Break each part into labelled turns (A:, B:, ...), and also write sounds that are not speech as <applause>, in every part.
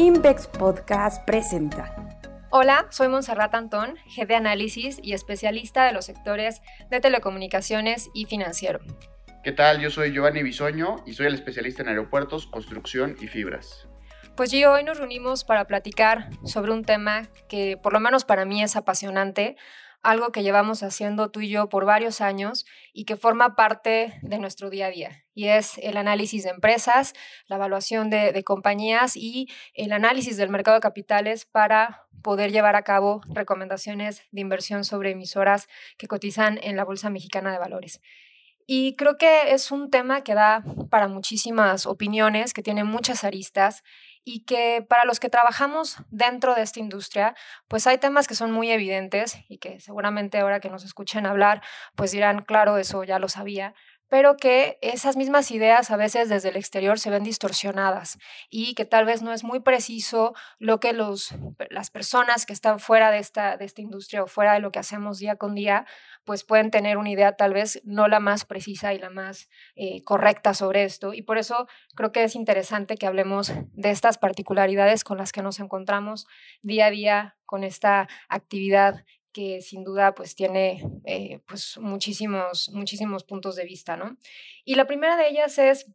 A: Invex Podcast presenta.
B: Hola, soy Monserrat Antón, jefe de análisis y especialista de los sectores de telecomunicaciones y financiero.
C: ¿Qué tal? Yo soy Giovanni Bisoño y soy el especialista en aeropuertos, construcción y fibras.
B: Pues yo hoy nos reunimos para platicar sobre un tema que por lo menos para mí es apasionante, algo que llevamos haciendo tú y yo por varios años y que forma parte de nuestro día a día. Y es el análisis de empresas, la evaluación de, compañías y el análisis del mercado de capitales para poder llevar a cabo recomendaciones de inversión sobre emisoras que cotizan en la Bolsa Mexicana de Valores. Y creo que es un tema que da para muchísimas opiniones, que tiene muchas aristas y que para los que trabajamos dentro de esta industria, pues hay temas que son muy evidentes y que seguramente ahora que nos escuchen hablar, pues dirán, claro, eso ya lo sabía, pero que esas mismas ideas a veces desde el exterior se ven distorsionadas y que tal vez no es muy preciso lo que los, las personas que están fuera de esta, de esta industria o fuera de lo que hacemos día con día, pues pueden tener una idea tal vez no la más precisa y la más eh, correcta sobre esto. Y por eso creo que es interesante que hablemos de estas particularidades con las que nos encontramos día a día con esta actividad que sin duda pues tiene eh, pues muchísimos, muchísimos puntos de vista, ¿no? Y la primera de ellas es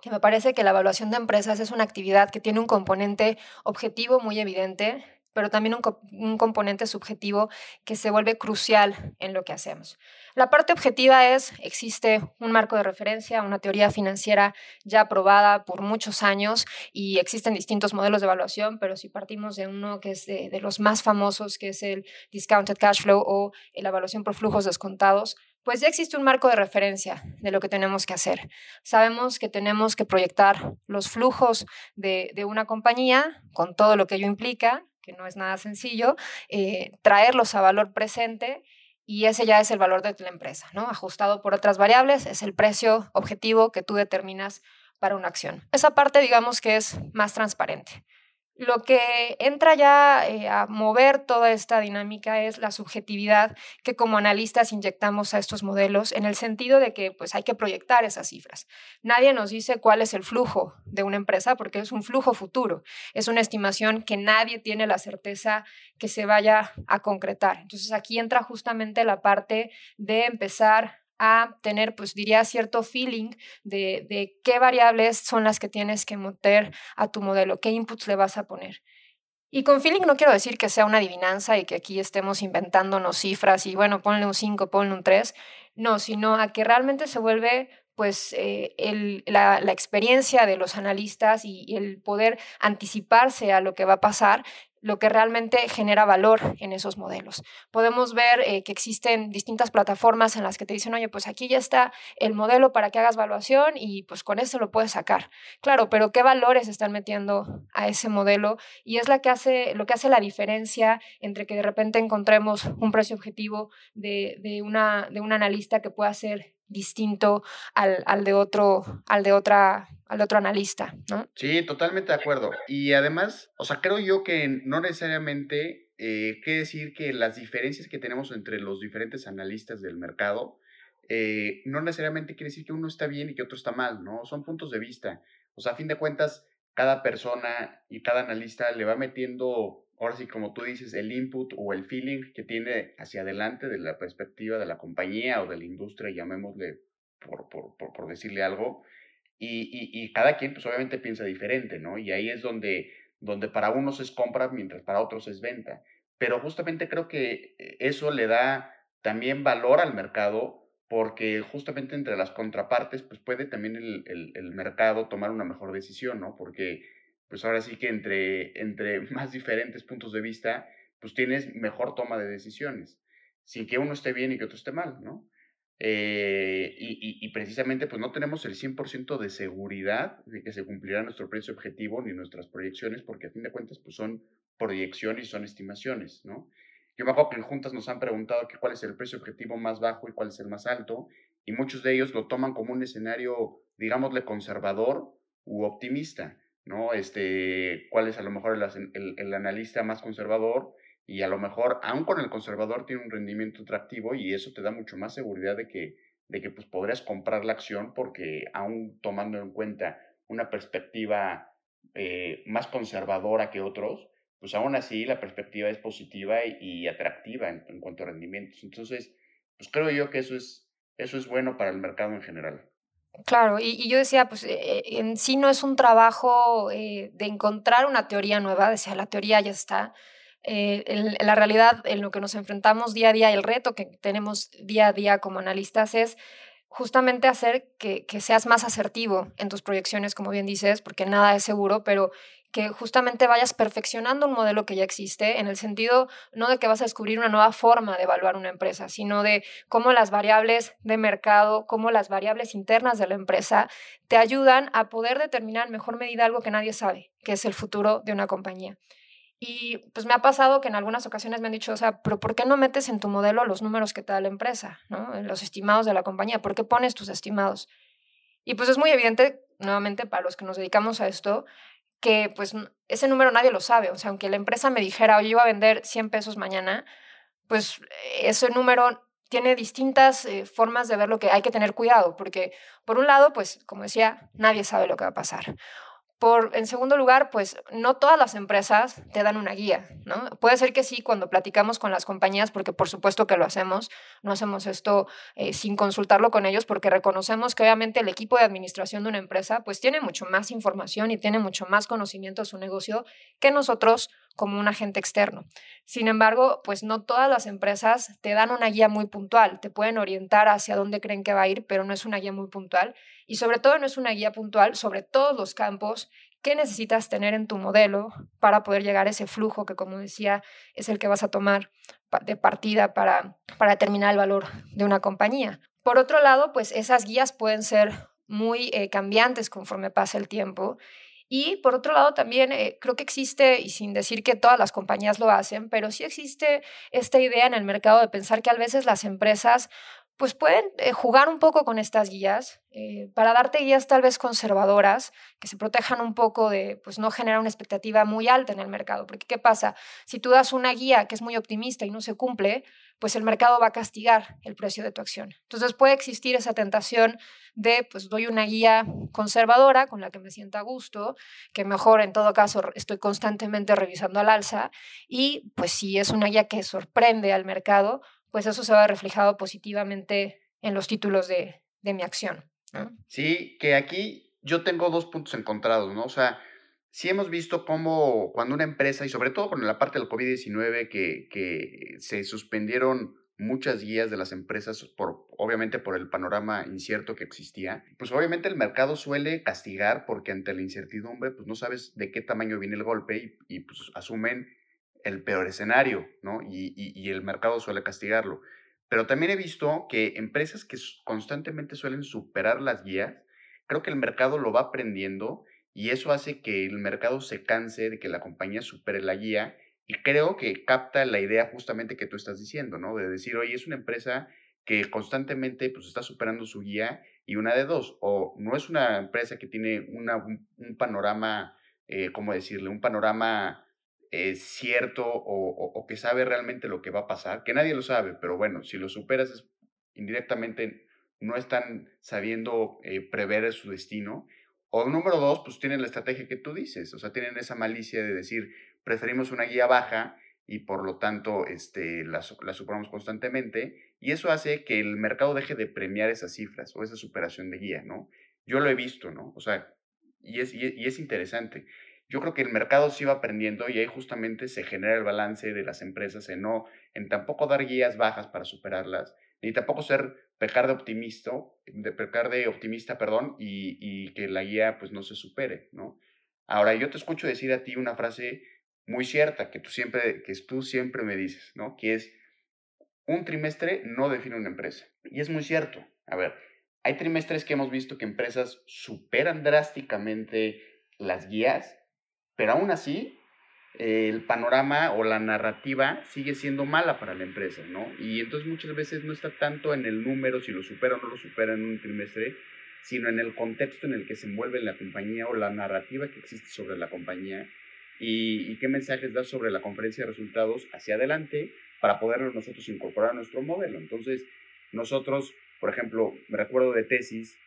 B: que me parece que la evaluación de empresas es una actividad que tiene un componente objetivo muy evidente, pero también un, componente subjetivo que se vuelve crucial en lo que hacemos. La parte objetiva es, existe un marco de referencia, una teoría financiera ya aprobada por muchos años y existen distintos modelos de evaluación, pero si partimos de uno que es de, de los más famosos, que es el discounted cash flow o la evaluación por flujos descontados, pues ya existe un marco de referencia de lo que tenemos que hacer. Sabemos que tenemos que proyectar los flujos de, de una compañía con todo lo que ello implica, que no es nada sencillo, eh, traerlos a valor presente y ese ya es el valor de la empresa, ¿no? Ajustado por otras variables, es el precio objetivo que tú determinas para una acción. Esa parte, digamos que es más transparente. Lo que entra ya eh, a mover toda esta dinámica es la subjetividad que como analistas inyectamos a estos modelos en el sentido de que pues hay que proyectar esas cifras. Nadie nos dice cuál es el flujo de una empresa porque es un flujo futuro, es una estimación que nadie tiene la certeza que se vaya a concretar. Entonces aquí entra justamente la parte de empezar a tener, pues diría, cierto feeling de, qué variables son las que tienes que meter a tu modelo, qué inputs le vas a poner. Y con feeling no quiero decir que sea una adivinanza y que aquí estemos inventándonos cifras y bueno, ponle un 5, ponle un 3, no, sino a que realmente se vuelve pues eh, la, experiencia de los analistas y, el poder anticiparse a lo que va a pasar lo que realmente genera valor en esos modelos. Podemos ver eh, que existen distintas plataformas en las que te dicen, oye, pues aquí ya está el modelo para que hagas evaluación y pues con eso lo puedes sacar. Claro, pero ¿qué valores están metiendo a ese modelo? Y es la que hace, lo que hace la diferencia entre que de repente encontremos un precio objetivo de, de, una, de un analista que pueda ser distinto al, al, de otro, al de otra, al otro analista, ¿no?
C: Sí, totalmente de acuerdo. Y además, o sea, creo yo que no necesariamente eh, quiere decir que las diferencias que tenemos entre los diferentes analistas del mercado eh, no necesariamente quiere decir que uno está bien y que otro está mal, ¿no? Son puntos de vista. O sea, a fin de cuentas, cada persona y cada analista le va metiendo ahora sí, como tú dices, el input o el feeling que tiene hacia adelante de la perspectiva de la compañía o de la industria, llamémosle por, decirle algo, y, cada quien pues obviamente piensa diferente, ¿no? Y ahí es donde, donde para unos es compra mientras para otros es venta. Pero justamente creo que eh, eso le da también valor al mercado porque justamente entre las contrapartes pues puede también el, el mercado tomar una mejor decisión, ¿no? Porque pues ahora sí que entre, entre <laughs> más diferentes puntos de vista, pues tienes mejor toma de decisiones, sin que uno esté bien y que otro esté mal, ¿no? Eh, y, y, precisamente pues no tenemos el 100% de seguridad de que se cumplirá nuestro precio objetivo ni nuestras proyecciones, porque a fin de cuentas pues son proyecciones son estimaciones, ¿no? Yo me acuerdo que en juntas nos han preguntado que cuál es el precio objetivo más bajo y cuál es el más alto, y muchos de ellos lo toman como un escenario, digámosle, conservador u optimista. ¿No? Este, cuál es a lo mejor el, el, analista más conservador y a lo mejor, aún con el conservador, tiene un rendimiento atractivo y eso te da mucho más seguridad de que, de que pues, podrías comprar la acción porque aún tomando en cuenta una perspectiva eh, más conservadora que otros, pues aún así la perspectiva es positiva y, atractiva en, cuanto a rendimientos. Entonces, pues creo yo que eso es, eso es bueno para el mercado en general.
B: Claro, y, yo decía, pues eh, en sí no es un trabajo de encontrar una teoría nueva, decía, la teoría ya está, eh, en, la realidad, en lo que nos enfrentamos día a día, el reto que tenemos día a día como analistas es justamente hacer que, seas más asertivo en tus proyecciones, como bien dices, porque nada es seguro, pero que justamente vayas perfeccionando un modelo que ya existe, en el sentido no de que vas a descubrir una nueva forma de evaluar una empresa, sino de cómo las variables de mercado, cómo las variables internas de la empresa te ayudan a poder determinar en mejor medida algo que nadie sabe, que es el futuro de una compañía. Y pues me ha pasado que en algunas ocasiones me han dicho, o sea, pero ¿por qué no metes en tu modelo los números que te da la empresa, ¿no? los estimados de la compañía? ¿Por qué pones tus estimados? Y pues es muy evidente, nuevamente, para los que nos dedicamos a esto, que pues ese número nadie lo sabe. O sea, aunque la empresa me dijera, oye, iba a vender 100 pesos mañana, pues ese número tiene distintas eh, formas de ver lo que hay que tener cuidado, porque por un lado, pues como decía, nadie sabe lo que va a pasar en segundo lugar, pues no todas las empresas te dan una guía, ¿no? Puede ser que sí cuando platicamos con las compañías, porque por supuesto que lo hacemos, no hacemos esto eh, sin consultarlo con ellos, porque reconocemos que obviamente el equipo de administración de una empresa pues tiene mucho más información y tiene mucho más conocimiento de su negocio que nosotros como un agente externo. Sin embargo, pues no todas las empresas te dan una guía muy puntual, te pueden orientar hacia dónde creen que va a ir, pero no es una guía muy puntual y sobre todo no es una guía puntual sobre todos los campos que necesitas tener en tu modelo para poder llegar a ese flujo que, como decía, es el que vas a tomar de partida para, para determinar el valor de una compañía. Por otro lado, pues esas guías pueden ser muy eh, cambiantes conforme pasa el tiempo y por otro lado, también eh, creo que existe, y sin decir que todas las compañías lo hacen, pero sí existe esta idea en el mercado de pensar que a veces las empresas pues pueden eh, jugar un poco con estas guías eh, para darte guías tal vez conservadoras que se protejan un poco de pues no generar una expectativa muy alta en el mercado. Porque qué pasa si tú das una guía que es muy optimista y no se cumple pues el mercado va a castigar el precio de tu acción entonces puede existir esa tentación de pues doy una guía conservadora con la que me sienta a gusto que mejor en todo caso estoy constantemente revisando al alza y pues si es una guía que sorprende al mercado pues eso se va reflejado positivamente en los títulos de, de mi acción.
C: Sí, que aquí yo tengo dos puntos encontrados, ¿no? O sea, sí hemos visto cómo cuando una empresa, y sobre todo con la parte del COVID-19, que, que se suspendieron muchas guías de las empresas, por, obviamente por el panorama incierto que existía, pues obviamente el mercado suele castigar porque ante la incertidumbre, pues no sabes de qué tamaño viene el golpe y, y pues asumen el peor escenario, ¿no? Y, el mercado suele castigarlo. Pero también he visto que empresas que constantemente suelen superar las guías, creo que el mercado lo va aprendiendo y eso hace que el mercado se canse de que la compañía supere la guía y creo que capta la idea justamente que tú estás diciendo, ¿no? De decir, oye, es una empresa que constantemente pues, está superando su guía y una de dos, o no es una empresa que tiene un, panorama, eh, ¿cómo decirle? Un panorama es cierto o, que sabe realmente lo que va a pasar, que nadie lo sabe, pero bueno, si lo superas es, indirectamente no están sabiendo eh, prever su destino. O número dos, pues tienen la estrategia que tú dices, o sea, tienen esa malicia de decir, preferimos una guía baja y por lo tanto este, la, la superamos constantemente y eso hace que el mercado deje de premiar esas cifras o esa superación de guía, ¿no? Yo lo he visto, ¿no? O sea, y es, y es interesante yo creo que el mercado sí va aprendiendo y ahí justamente se genera el balance de las empresas en no, en tampoco dar guías bajas para superarlas, ni tampoco ser pecar de optimista, de pecar de optimista, perdón, y, y, que la guía pues no se supere, ¿no? Ahora, yo te escucho decir a ti una frase muy cierta que tú siempre, que tú siempre me dices, ¿no? Que es, un trimestre no define una empresa. Y es muy cierto. A ver, hay trimestres que hemos visto que empresas superan drásticamente las guías pero aún así, el panorama o la narrativa sigue siendo mala para la empresa, ¿no? Y entonces muchas veces no está tanto en el número, si lo supera o no lo supera en un trimestre, sino en el contexto en el que se envuelve la compañía o la narrativa que existe sobre la compañía y, qué mensajes da sobre la conferencia de resultados hacia adelante para poderlo nosotros incorporar a nuestro modelo. Entonces, nosotros, por ejemplo, me recuerdo de tesis,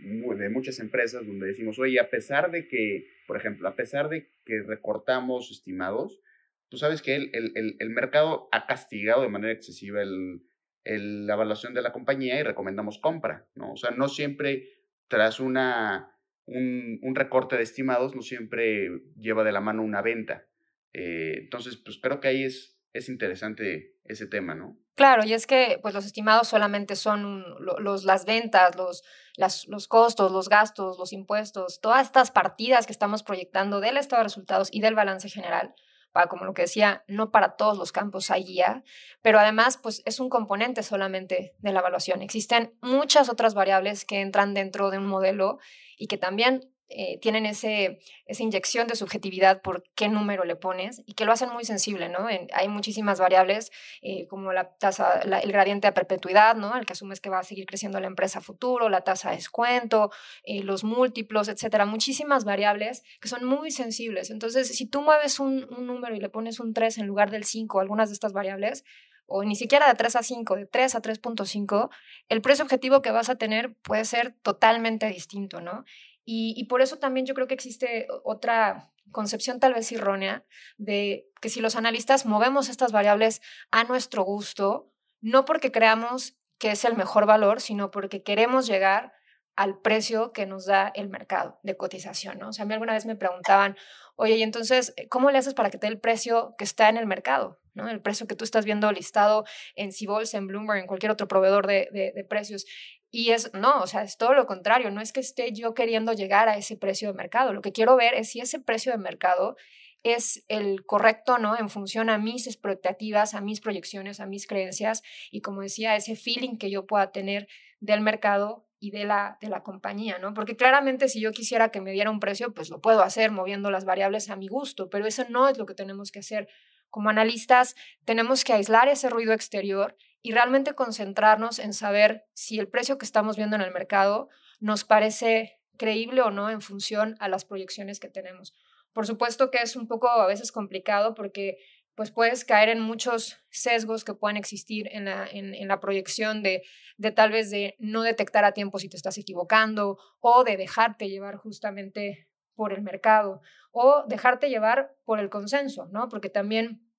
C: de muchas empresas donde decimos, oye, a pesar de que, por ejemplo, a pesar de que recortamos estimados, tú sabes que el, el, el mercado ha castigado de manera excesiva el, la evaluación de la compañía y recomendamos compra, ¿no? O sea, no siempre tras una, un, un recorte de estimados, no siempre lleva de la mano una venta. Eh, entonces, pues creo que ahí es, es interesante ese tema, ¿no?
B: Claro, y es que pues los estimados solamente son los, las ventas, los, los costos, los gastos, los impuestos, todas estas partidas que estamos proyectando del estado de resultados y del balance general para, como lo que decía, no para todos los campos hay guía, pero además, pues es un componente solamente de la evaluación. Existen muchas otras variables que entran dentro de un modelo y que también eh, tienen ese, esa inyección de subjetividad por qué número le pones y que lo hacen muy sensible, ¿no? hay muchísimas variables eh, como la tasa, el gradiente de perpetuidad, ¿no? El que asumes que va a seguir creciendo la empresa futuro, la tasa de descuento, eh, los múltiplos, etcétera. Muchísimas variables que son muy sensibles. Entonces, si tú mueves un, un número y le pones un 3 en lugar del 5, algunas de estas variables, o ni siquiera de 3 a 5, de 3 a 3.5, el precio objetivo que vas a tener puede ser totalmente distinto, ¿no? Y, por eso también yo creo que existe otra concepción tal vez errónea de que si los analistas movemos estas variables a nuestro gusto, no porque creamos que es el mejor valor, sino porque queremos llegar al precio que nos da el mercado de cotización, ¿no? O sea, a mí alguna vez me preguntaban, oye, y entonces, ¿cómo le haces para que te dé el precio que está en el mercado? ¿no? El precio que tú estás viendo listado en Cibols, en Bloomberg, en cualquier otro proveedor de precios. Y es, no, o sea, es todo lo contrario, no es que esté yo queriendo llegar a ese precio de mercado, lo que quiero ver es si ese precio de mercado es el correcto, ¿no? En función a mis expectativas, a mis proyecciones, a mis creencias y como decía, ese feeling que yo pueda tener del mercado y de la, de la compañía, ¿no? Porque claramente si yo quisiera que me diera un precio, pues lo puedo hacer moviendo las variables a mi gusto, pero eso no es lo que tenemos que hacer. Como analistas, tenemos que aislar ese ruido exterior y realmente concentrarnos en saber si el precio que estamos viendo en el mercado nos parece creíble o no en función a las proyecciones que tenemos. Por supuesto que es un poco a veces complicado porque pues puedes caer en muchos sesgos que puedan existir en la, en, la proyección de, de tal vez de no detectar a tiempo si te estás equivocando o de dejarte llevar justamente por el mercado o dejarte llevar por el consenso, ¿no? Porque también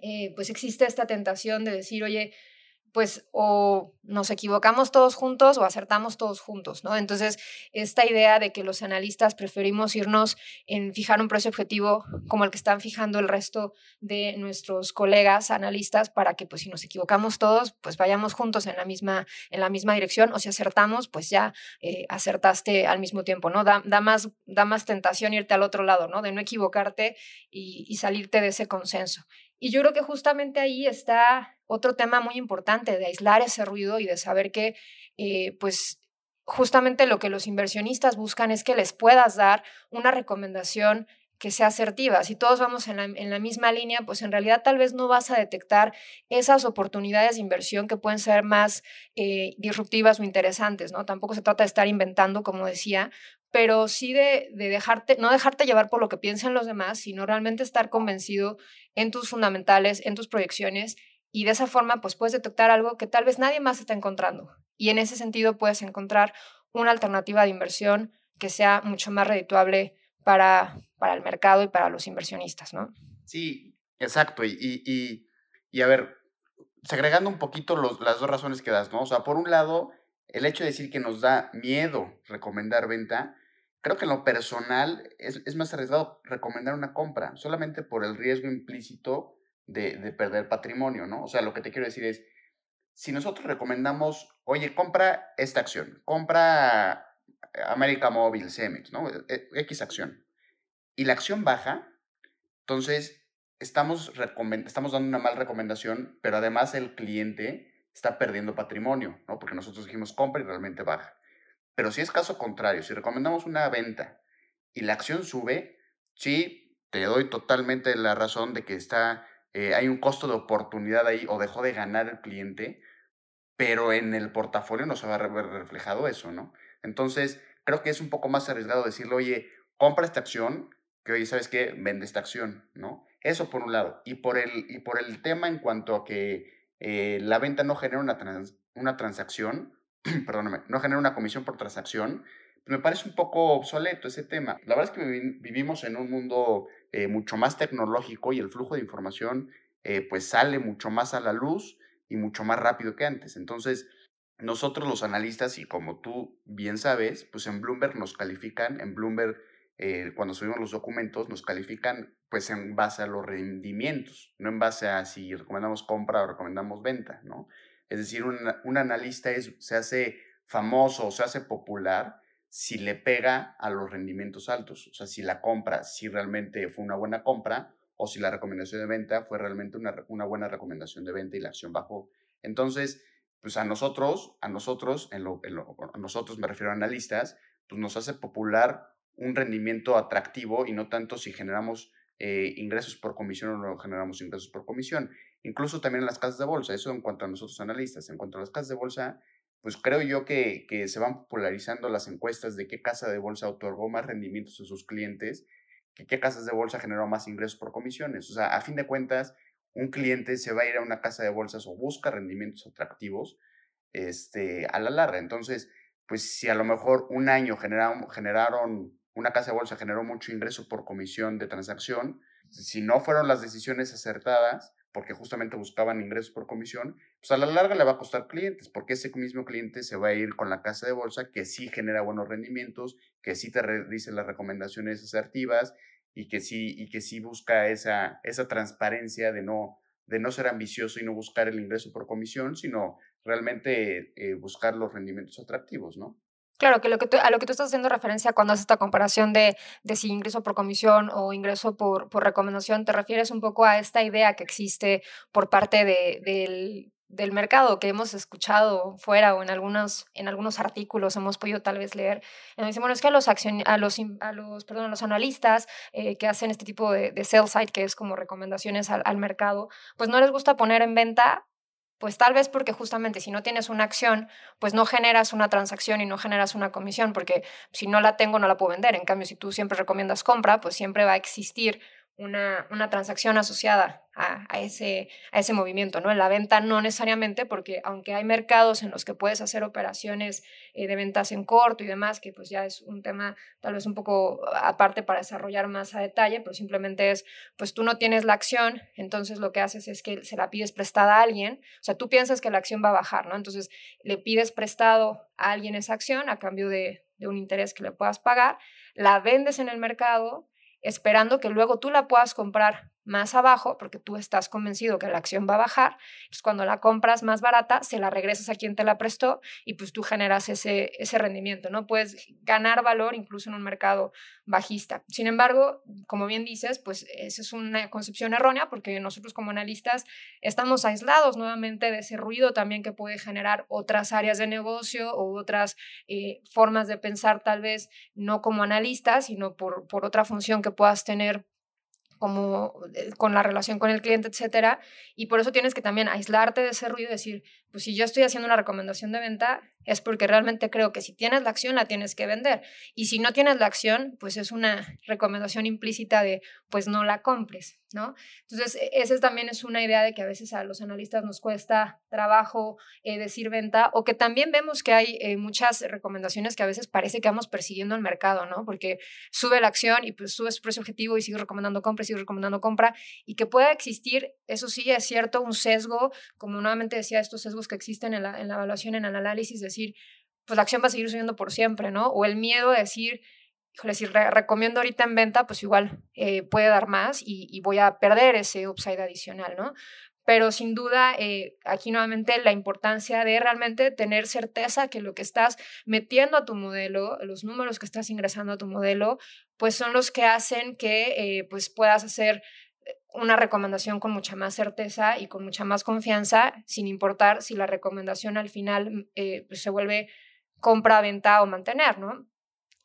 B: eh, pues existe esta tentación de decir, oye, pues o nos equivocamos todos juntos o acertamos todos juntos, ¿no? Entonces, esta idea de que los analistas preferimos irnos en fijar un precio objetivo como el que están fijando el resto de nuestros colegas analistas para que, pues, si nos equivocamos todos, pues vayamos juntos en la misma, en la misma dirección o si acertamos, pues ya eh, acertaste al mismo tiempo, ¿no? Da, da, más, da más tentación irte al otro lado, ¿no? De no equivocarte y, y salirte de ese consenso. Y yo creo que justamente ahí está otro tema muy importante de aislar ese ruido y de saber que, eh, pues, justamente lo que los inversionistas buscan es que les puedas dar una recomendación que sea asertiva. Si todos vamos en la, misma línea, pues en realidad tal vez no vas a detectar esas oportunidades de inversión que pueden ser más eh, disruptivas o interesantes, ¿no? Tampoco se trata de estar inventando, como decía, pero sí de, dejarte, no dejarte llevar por lo que piensan los demás, sino realmente estar convencido en tus fundamentales, en tus proyecciones, y de esa forma pues puedes detectar algo que tal vez nadie más está encontrando. Y en ese sentido puedes encontrar una alternativa de inversión que sea mucho más redituable para, para el mercado y para los inversionistas, ¿no?
C: Sí, exacto. Y, y, y, a ver, segregando un poquito las dos razones que das, ¿no? O sea, por un lado, el hecho de decir que nos da miedo recomendar venta, creo que en lo personal es, es, más arriesgado recomendar una compra, solamente por el riesgo implícito de, de, perder patrimonio, ¿no? O sea, lo que te quiero decir es, si nosotros recomendamos, oye, compra esta acción, compra América Móvil, Cemex, ¿no? E, X acción, y la acción baja, entonces estamos, estamos dando una mala recomendación, pero además el cliente está perdiendo patrimonio, ¿no? Porque nosotros dijimos compra y realmente baja. Pero si es caso contrario, si recomendamos una venta y la acción sube, sí, te doy totalmente la razón de que está, eh, hay un costo de oportunidad ahí o dejó de ganar el cliente, pero en el portafolio no se va a ver reflejado eso, ¿no? Entonces, creo que es un poco más arriesgado decirle, oye, compra esta acción, que oye, ¿sabes qué? Vende esta acción, ¿no? Eso por un lado. Y por el, y por el tema en cuanto a que eh, la venta no genera una, una transacción, <clears throat> perdóname, no genera una comisión por transacción, me parece un poco obsoleto ese tema. La verdad es que vivimos en un mundo eh, mucho más tecnológico y el flujo de información eh, pues sale mucho más a la luz y mucho más rápido que antes. Entonces, nosotros los analistas, y como tú bien sabes, pues en Bloomberg nos califican, en Bloomberg eh, cuando subimos los documentos nos califican pues en base a los rendimientos, no en base a si recomendamos compra o recomendamos venta, ¿no? Es decir, un, un analista es, se hace famoso o se hace popular si le pega a los rendimientos altos, o sea, si la compra, si realmente fue una buena compra o si la recomendación de venta fue realmente una, una buena recomendación de venta y la acción bajó. Entonces, pues a nosotros, a nosotros, nosotros me refiero a analistas, pues nos hace popular un rendimiento atractivo y no tanto si generamos eh, ingresos por comisión o no generamos ingresos por comisión. Incluso también en las casas de bolsa, eso en cuanto a nosotros analistas. En cuanto a las casas de bolsa, pues creo yo que, que se van popularizando las encuestas de qué casa de bolsa otorgó más rendimientos a sus clientes, que qué casas de bolsa generó más ingresos por comisiones. O sea, a fin de cuentas, un cliente se va a ir a una casa de bolsas o busca rendimientos atractivos este, a la larga. Entonces, pues si a lo mejor un año generaron, una casa de bolsa generó mucho ingreso por comisión de transacción, si no fueron las decisiones acertadas, porque justamente buscaban ingresos por comisión, pues a la larga le va a costar clientes, porque ese mismo cliente se va a ir con la casa de bolsa que sí genera buenos rendimientos, que sí te dice las recomendaciones asertivas y que sí, y que sí busca esa, esa transparencia de no, de no ser ambicioso y no buscar el ingreso por comisión, sino realmente eh, buscar los rendimientos atractivos, ¿no?
B: Claro, que, lo que a lo que tú estás haciendo referencia cuando haces esta comparación de, de si ingreso por comisión o ingreso por, por, recomendación, te refieres un poco a esta idea que existe por parte de, del, del, mercado que hemos escuchado fuera o en algunos, en algunos artículos hemos podido tal vez leer. Y dicen, bueno, es que a los, a los, a los, perdón, a los analistas eh, que hacen este tipo de, sell side, que es como recomendaciones al mercado, pues no les gusta poner en venta pues tal vez porque justamente si no tienes una acción, pues no generas una transacción y no generas una comisión, porque si no la tengo no la puedo vender. En cambio, si tú siempre recomiendas compra, pues siempre va a existir una, una transacción asociada a, a, ese, a ese movimiento, ¿no? En la venta no necesariamente, porque aunque hay mercados en los que puedes hacer operaciones eh, de ventas en corto y demás, que pues ya es un tema tal vez un poco aparte para desarrollar más a detalle, pero simplemente es, pues tú no tienes la acción, entonces lo que haces es que se la pides prestada a alguien, o sea, tú piensas que la acción va a bajar, ¿no? Entonces le pides prestado a alguien esa acción a cambio de, de un interés que le puedas pagar, la vendes en el mercado, esperando que luego tú la puedas comprar más abajo, porque tú estás convencido que la acción va a bajar, pues cuando la compras más barata, se la regresas a quien te la prestó y pues tú generas ese, ese rendimiento, ¿no? Puedes ganar valor incluso en un mercado bajista. Sin embargo, como bien dices, pues esa es una concepción errónea porque nosotros como analistas estamos aislados nuevamente de ese ruido también que puede generar otras áreas de negocio o otras eh, formas de pensar tal vez no como analistas, sino por, por otra función que puedas tener como eh, con la relación con el cliente, etcétera, y por eso tienes que también aislarte de ese ruido y decir, pues si yo estoy haciendo una recomendación de venta, es porque realmente creo que si tienes la acción la tienes que vender, y si no tienes la acción, pues es una recomendación implícita de, pues no la compres, ¿no? Entonces, e, esa también es una idea de que a veces a los analistas nos cuesta trabajo eh, decir venta, o que también vemos que hay eh, muchas recomendaciones que a veces parece que vamos persiguiendo el mercado, ¿no? Porque sube la acción y pues sube su precio objetivo y sigue recomendando compra recomendando compra y que pueda existir, eso sí es cierto, un sesgo, como nuevamente decía, estos sesgos que existen en la, en la evaluación, en el análisis, decir, pues la acción va a seguir subiendo por siempre, ¿no? O el miedo de decir, híjole, si recomiendo ahorita en venta, pues igual eh, puede dar más y, voy a perder ese upside adicional, ¿no? Pero sin duda, eh, aquí nuevamente la importancia de realmente tener certeza que lo que estás metiendo a tu modelo, los números que estás ingresando a tu modelo, pues son los que hacen que eh, pues puedas hacer una recomendación con mucha más certeza y con mucha más confianza, sin importar si la recomendación al final pues se vuelve compra, venta o mantener, ¿no?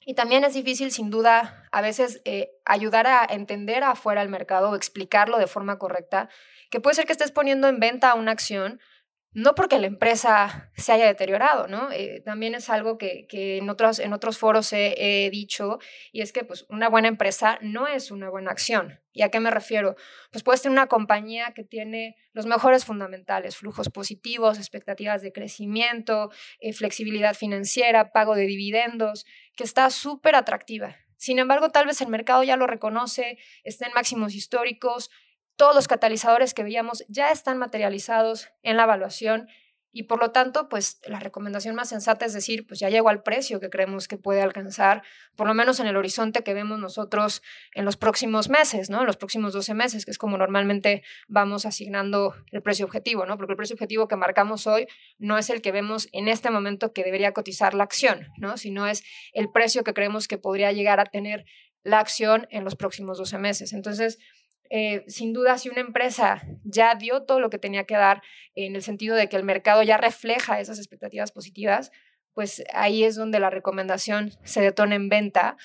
B: Y también es difícil, sin duda, a veces ayudar a entender afuera el mercado o explicarlo de forma correcta que puede ser que estés poniendo en venta una acción, no porque la empresa se haya deteriorado, ¿no? Eh, también es algo que, en, otros, en otros foros he, dicho, y es que pues, una buena empresa no es una buena acción. ¿Y a qué me refiero? Pues puedes tener una compañía que tiene los mejores fundamentales, flujos positivos, expectativas de crecimiento, eh, flexibilidad financiera, pago de dividendos, que está súper atractiva. Sin embargo, tal vez el mercado ya lo reconoce, está en máximos históricos, todos los catalizadores que veíamos ya están materializados en la evaluación y por lo tanto, pues la recomendación más sensata es decir, pues ya llegó al precio que creemos que puede alcanzar, por lo menos en el horizonte que vemos nosotros en los próximos meses, ¿no? En los próximos 12 meses, que es como normalmente vamos asignando el precio objetivo, ¿no? Porque el precio objetivo que marcamos hoy no es el que vemos en este momento que debería cotizar la acción, ¿no? Sino es el precio que creemos que podría llegar a tener la acción en los próximos 12 meses. Entonces, eh, sin duda, si una empresa ya dio todo lo que tenía que dar en el sentido de que el mercado ya refleja esas expectativas positivas, pues ahí es donde la recomendación se detona en venta,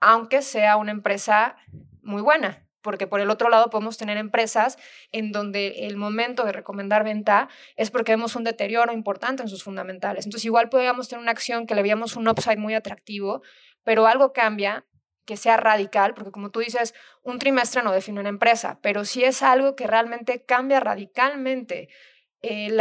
B: aunque sea una empresa muy buena, porque por el otro lado podemos tener empresas en donde el momento de recomendar venta es porque vemos un deterioro importante en sus fundamentales. Entonces igual podríamos tener una acción que le veíamos un upside muy atractivo, pero algo cambia que sea radical, porque como tú dices, un trimestre no define una empresa, pero si es algo que realmente cambia radicalmente eh,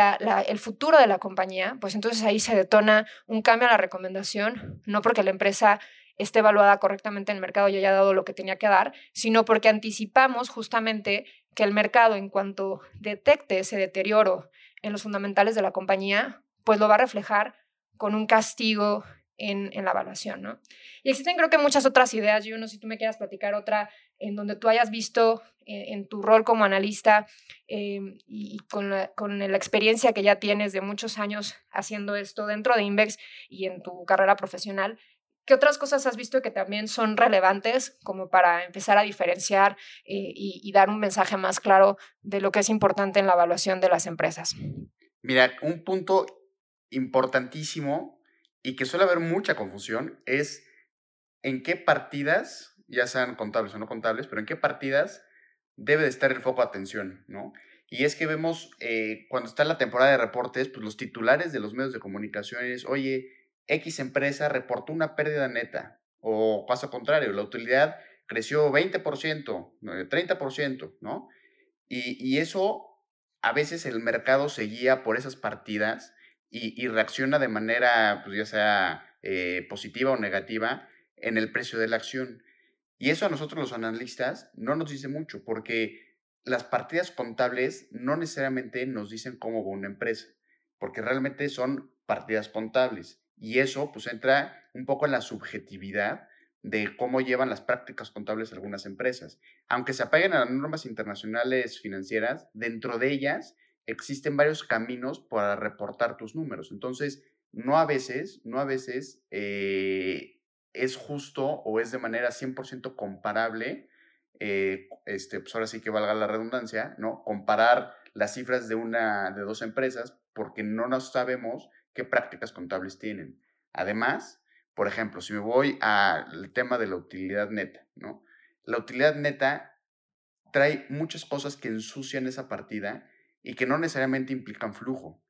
B: el futuro de la compañía, pues entonces ahí se detona un cambio a la recomendación, no porque la empresa esté evaluada correctamente en el mercado y haya dado lo que tenía que dar, sino porque anticipamos justamente que el mercado, en cuanto detecte ese deterioro en los fundamentales de la compañía, pues lo va a reflejar con un castigo en, la evaluación, ¿no? Y existen creo que muchas otras ideas, yo no sé si tú me quieras platicar otra en donde tú hayas visto eh, en, tu rol como analista em, y con la, con la, experiencia que ya tienes de muchos años haciendo esto dentro de Invex y en tu carrera profesional, ¿qué otras cosas has visto que también son relevantes como para empezar a diferenciar eh, y, y dar un mensaje más claro de lo que es importante en la evaluación de las empresas?
C: Mira, un punto importantísimo y que suele haber mucha confusión es en qué partidas, ya sean contables o no contables, pero en qué partidas debe de estar el foco de atención, ¿no? Y es que vemos eh, cuando está la temporada de reportes, pues los titulares de los medios de comunicación es, oye, X empresa reportó una pérdida neta, o caso contrario, la utilidad creció 20%, 30%, ¿no? Y, y eso, a veces el mercado se guía por esas partidas y, reacciona de manera, pues ya sea eh, positiva o negativa, en el precio de la acción. Y eso a nosotros los analistas no nos dice mucho, porque las partidas contables no necesariamente nos dicen cómo va una empresa, porque realmente son partidas contables. Y eso pues entra un poco en la subjetividad de cómo llevan las prácticas contables algunas empresas. Aunque se apeguen a las normas internacionales financieras, dentro de ellas existen varios caminos para reportar tus números. Entonces, no a veces, no a veces eh, es justo o es de manera 100% comparable, eh, este, pues ahora sí que valga la redundancia, ¿no? Comparar las cifras de una, de dos empresas porque no nos sabemos qué prácticas contables tienen. Además, por ejemplo, si me voy al tema de la utilidad neta, ¿no? La utilidad neta trae muchas cosas que ensucian esa partida y que no necesariamente implican flujo.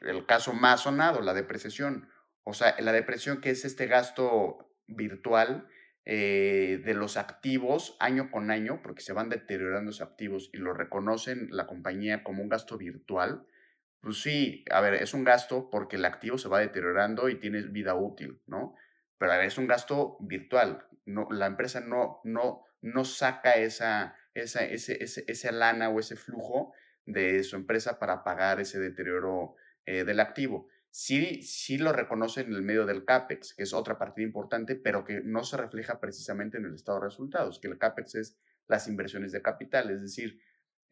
C: El caso más sonado, la depreciación. O sea, la depresión que es este gasto virtual eh, de los activos año con año, porque se van deteriorando esos activos y lo reconocen la compañía como un gasto virtual, pues sí, a ver, es un gasto porque el activo se va deteriorando y tiene vida útil, ¿no? Pero es un gasto virtual. No, la empresa no, no, no saca esa, esa, ese, ese, esa lana o ese flujo de su empresa para pagar ese deterioro eh, del activo. Sí, sí lo reconoce en el medio del CAPEX, que es otra partida importante, pero que no se refleja precisamente en el estado de resultados, que el CAPEX es las inversiones de capital, es decir,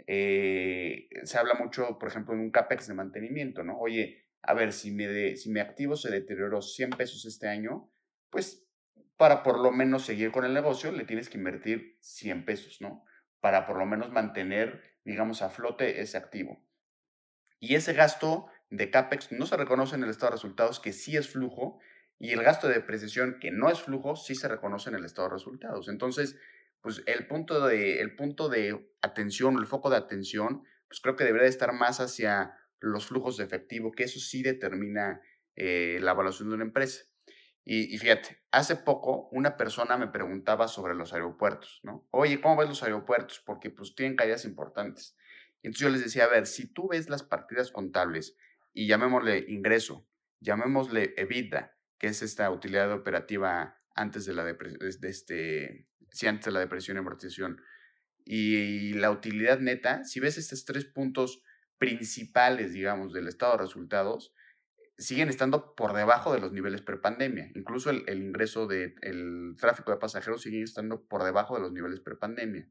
C: eh, se habla mucho, por ejemplo, en un CAPEX de mantenimiento, ¿no? Oye, a ver, si, me si mi activo se deterioró 100 pesos este año, pues para por lo menos seguir con el negocio le tienes que invertir 100 pesos, ¿no? Para por lo menos mantener digamos, a flote ese activo. Y ese gasto de CAPEX no se reconoce en el estado de resultados, que sí es flujo, y el gasto de depreciación, que no es flujo, sí se reconoce en el estado de resultados. Entonces, pues el punto de, el punto de atención, el foco de atención, pues creo que debería estar más hacia los flujos de efectivo, que eso sí determina eh, la evaluación de una empresa. Y, fíjate, hace poco una persona me preguntaba sobre los aeropuertos, ¿no? Oye, ¿cómo ves los aeropuertos? Porque pues tienen caídas importantes. Y entonces yo les decía, a ver, si tú ves las partidas contables y llamémosle ingreso, llamémosle EBITDA, que es esta utilidad operativa antes de la, de este, sí, antes de la depresión y amortización, y la utilidad neta, si ves estos tres puntos principales, digamos, del estado de resultados, siguen estando por debajo de los niveles prepandemia. Incluso el, ingreso del el tráfico de pasajeros sigue estando por debajo de los niveles prepandemia.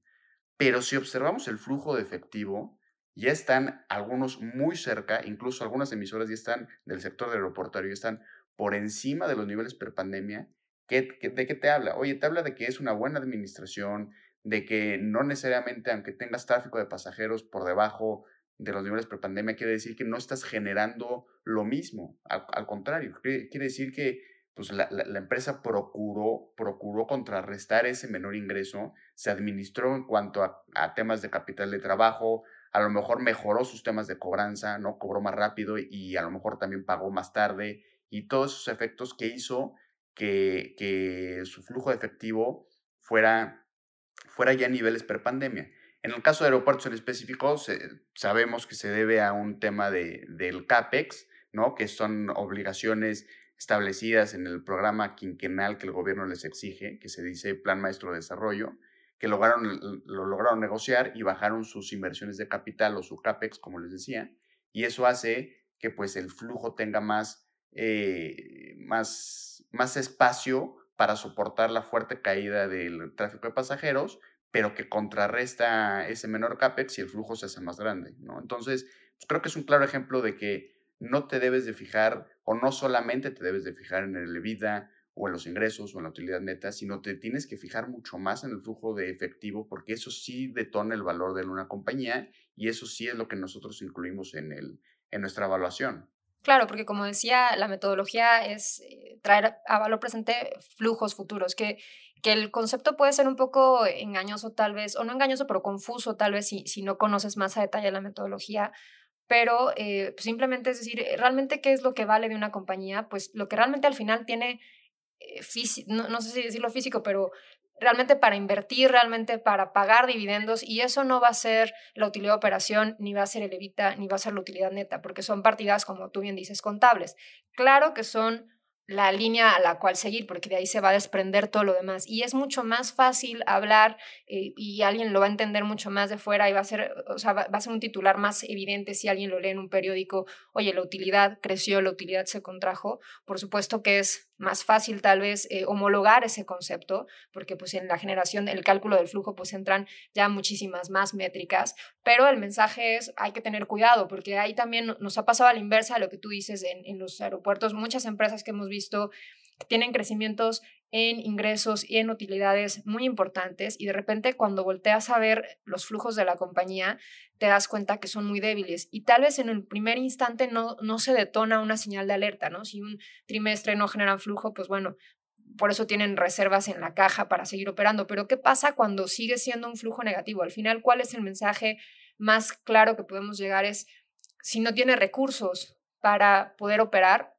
C: Pero si observamos el flujo de efectivo, ya están algunos muy cerca, incluso algunas emisoras ya están del sector aeroportuario, ya están por encima de los niveles prepandemia. ¿Qué, de qué te habla? Oye, te habla de que es una buena administración, de que no necesariamente, aunque tengas tráfico de pasajeros por debajo de los niveles prepandemia, quiere decir que no estás generando lo mismo. Al, contrario, quiere, decir que pues, la, empresa procuró, procuró contrarrestar ese menor ingreso, se administró en cuanto a, a, temas de capital de trabajo, a lo mejor mejoró sus temas de cobranza, ¿no? Cobró más rápido y a lo mejor también pagó más tarde y todos esos efectos que hizo que, que su flujo de efectivo fuera fuera ya a niveles prepandemia. En el caso de aeropuertos en específico, sabemos que se debe a un tema de, del CAPEX, ¿no? que son obligaciones establecidas en el programa quinquenal que el gobierno les exige, que se dice Plan Maestro de Desarrollo, que lograron, lo lograron negociar y bajaron sus inversiones de capital o su CAPEX, como les decía, y eso hace que pues el flujo tenga más, eh, más, más espacio para soportar la fuerte caída del tráfico de pasajeros, pero que contrarresta ese menor CAPEX y el flujo se hace más grande. ¿no? Entonces, pues, creo que es un claro ejemplo de que no te debes de fijar, o no solamente te debes de fijar en el vida o en los ingresos o en la utilidad neta, sino te tienes que fijar mucho más en el flujo de efectivo, porque eso sí detona el valor de una compañía y eso sí es lo que nosotros incluimos en, el, en nuestra evaluación.
B: Claro, porque como decía, la metodología es eh, traer a valor presente flujos futuros, que, que el concepto puede ser un poco engañoso tal vez, o no engañoso, pero confuso tal vez si, si no conoces más a detalle la metodología, pero eh, pues, simplemente es decir, realmente qué es lo que vale de una compañía, pues lo que realmente al final tiene, eh, no, no, sé si decirlo físico, pero realmente para invertir, realmente para pagar dividendos y eso no va a ser la utilidad de operación, ni va a ser el evita, ni va a ser la utilidad neta, porque son partidas, como tú bien dices, contables. Claro que son la línea a la cual seguir, porque de ahí se va a desprender todo lo demás. Y es mucho más fácil hablar eh, y alguien lo va a entender mucho más de fuera y va a ser, o sea, va, a ser un titular más evidente si alguien lo lee en un periódico, oye, la utilidad creció, la utilidad se contrajo. Por supuesto que es más fácil tal vez eh, homologar ese concepto, porque pues en la generación, el cálculo del flujo, pues entran ya muchísimas más métricas, pero el mensaje es, hay que tener cuidado, porque ahí también nos ha pasado a la inversa de lo que tú dices en, en los aeropuertos, muchas empresas que hemos visto tienen crecimientos en ingresos y en utilidades muy importantes y de repente cuando volteas a ver los flujos de la compañía te das cuenta que son muy débiles y tal vez en el primer instante no, no se detona una señal de alerta, ¿no? Si un trimestre no genera flujo, pues bueno, por eso tienen reservas en la caja para seguir operando, pero ¿qué pasa cuando sigue siendo un flujo negativo? Al final, ¿cuál es el mensaje más claro que podemos llegar? Es, si no tiene recursos para poder operar,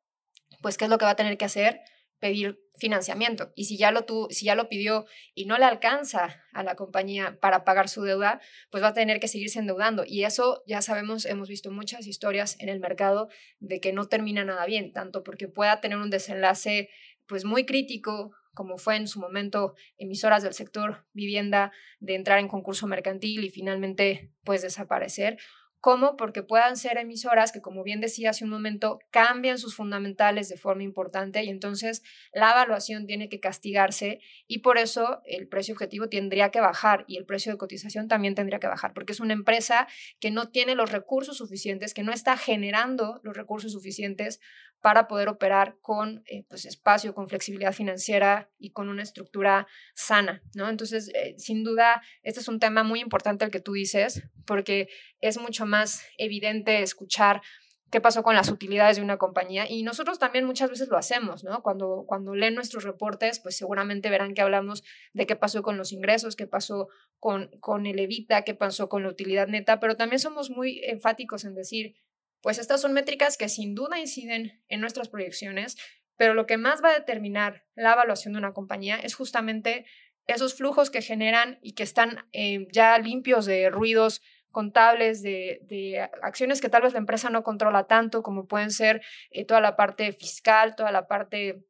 B: pues ¿qué es lo que va a tener que hacer? pedir financiamiento. Y si ya lo, tu, si ya lo pidió y no le alcanza a la compañía para pagar su deuda, pues va a tener que seguirse endeudando. Y eso ya sabemos, hemos visto muchas historias en el mercado de que no termina nada bien, tanto porque pueda tener un desenlace pues muy crítico como fue en su momento emisoras del sector vivienda de entrar en concurso mercantil y finalmente pues desaparecer ¿Cómo? Porque puedan ser emisoras que, como bien decía hace un momento, cambian sus fundamentales de forma importante y entonces la evaluación tiene que castigarse y por eso el precio objetivo tendría que bajar y el precio de cotización también tendría que bajar, porque es una empresa que no tiene los recursos suficientes, que no está generando los recursos suficientes para poder operar con eh, pues, espacio, con flexibilidad financiera y con una estructura sana, ¿no? Entonces, eh, sin duda, este es un tema muy importante el que tú dices, porque es mucho más evidente escuchar qué pasó con las utilidades de una compañía y nosotros también muchas veces lo hacemos, ¿no? Cuando, cuando leen nuestros reportes, pues seguramente verán que hablamos de qué pasó con los ingresos, qué pasó con, con el evita, qué pasó con la utilidad neta, pero también somos muy enfáticos en decir, pues estas son métricas que sin duda inciden en nuestras proyecciones, pero lo que más va a determinar la evaluación de una compañía es justamente esos flujos que generan y que están eh, ya limpios de ruidos contables, de, acciones que tal vez la empresa no controla tanto, como pueden ser eh, toda la parte fiscal, toda la parte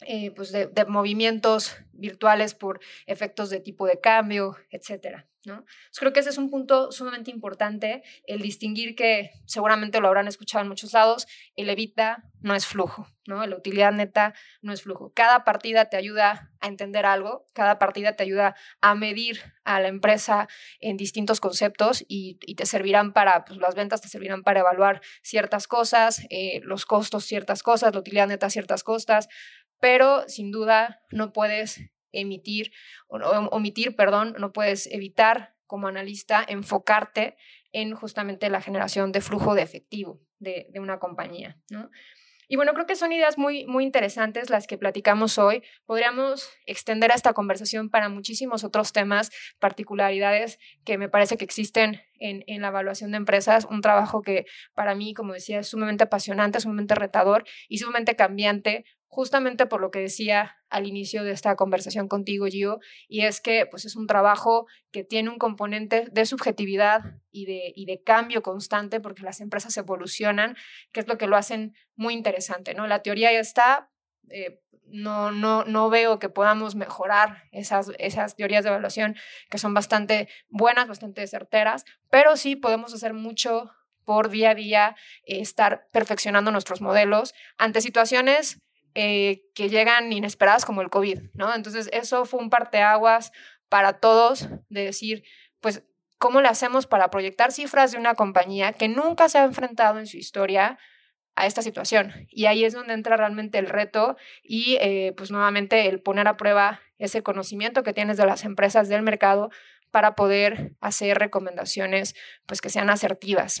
B: eh, pues de, movimientos virtuales por efectos de tipo de cambio, etcétera. ¿no? creo que ese es un punto sumamente importante, el distinguir que seguramente lo habrán escuchado en muchos lados, el evita no es flujo, ¿no? la utilidad neta no es flujo. Cada partida te ayuda a entender algo, cada partida te ayuda a medir a la empresa en distintos conceptos y, te servirán para, pues las ventas te servirán para evaluar ciertas cosas, eh, los costos ciertas cosas, la utilidad neta ciertas cosas, pero sin duda no puedes emitir, omitir, perdón, no puedes evitar como analista enfocarte en justamente la generación de flujo de efectivo de, una compañía. Y bueno, creo que son ideas muy, muy interesantes las que platicamos hoy. Podríamos extender esta conversación para muchísimos otros temas, particularidades que me parece que existen en, en, la evaluación de empresas. Un trabajo que para mí, como decía, es sumamente apasionante, sumamente retador y sumamente cambiante justamente por lo que decía al inicio de esta conversación contigo, Gio, y es que pues, es un trabajo que tiene un componente de subjetividad y de, y de cambio constante, porque las empresas evolucionan, que es lo que lo hacen muy interesante. ¿no? La teoría ya está, eh, no, no, no veo que podamos mejorar esas, esas teorías de evaluación que son bastante buenas, bastante certeras, pero sí podemos hacer mucho por día a día, eh, estar perfeccionando nuestros modelos ante situaciones eh, que llegan inesperadas como el COVID, ¿no? Entonces, eso fue un parteaguas para todos de decir, pues, ¿cómo le hacemos para proyectar cifras de una compañía que nunca se ha enfrentado en su historia a esta situación? Y ahí es donde entra realmente el reto y, eh, pues, nuevamente el poner a prueba ese conocimiento que tienes de las empresas del mercado para poder hacer recomendaciones, pues, que sean asertivas.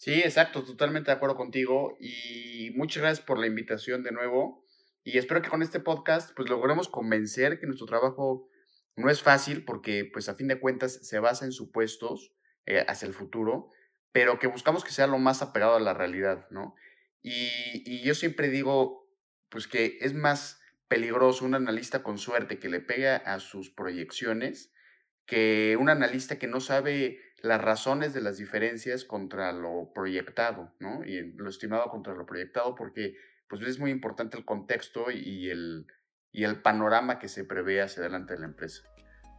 C: Sí, exacto, totalmente de acuerdo contigo y muchas gracias por la invitación de nuevo y espero que con este podcast pues logremos convencer que nuestro trabajo no es fácil porque pues a fin de cuentas se basa en supuestos eh, hacia el futuro, pero que buscamos que sea lo más apegado a la realidad, ¿no? Y, y yo siempre digo pues que es más peligroso un analista con suerte que le pega a sus proyecciones que un analista que no sabe las razones de las diferencias contra lo proyectado, ¿no? Y lo estimado contra lo proyectado, porque pues es muy importante el contexto y el, y el panorama que se prevé hacia adelante de la empresa.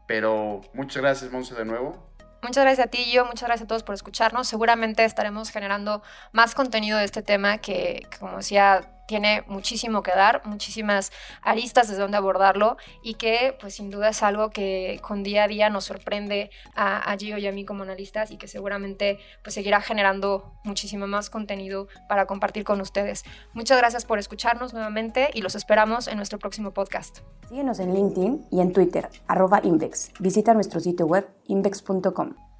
C: Pero muchas gracias, Monse, de nuevo.
B: Muchas gracias a ti, yo. Muchas gracias a todos por escucharnos. Seguramente estaremos generando más contenido de este tema que, como decía, tiene muchísimo que dar, muchísimas aristas desde donde abordarlo y que pues sin duda es algo que con día a día nos sorprende a, a Gio y a mí como analistas y que seguramente pues seguirá generando muchísimo más contenido para compartir con ustedes. Muchas gracias por escucharnos nuevamente y los esperamos en nuestro próximo podcast.
A: Síguenos en LinkedIn y en Twitter, arroba Invex. Visita nuestro sitio web invex.com.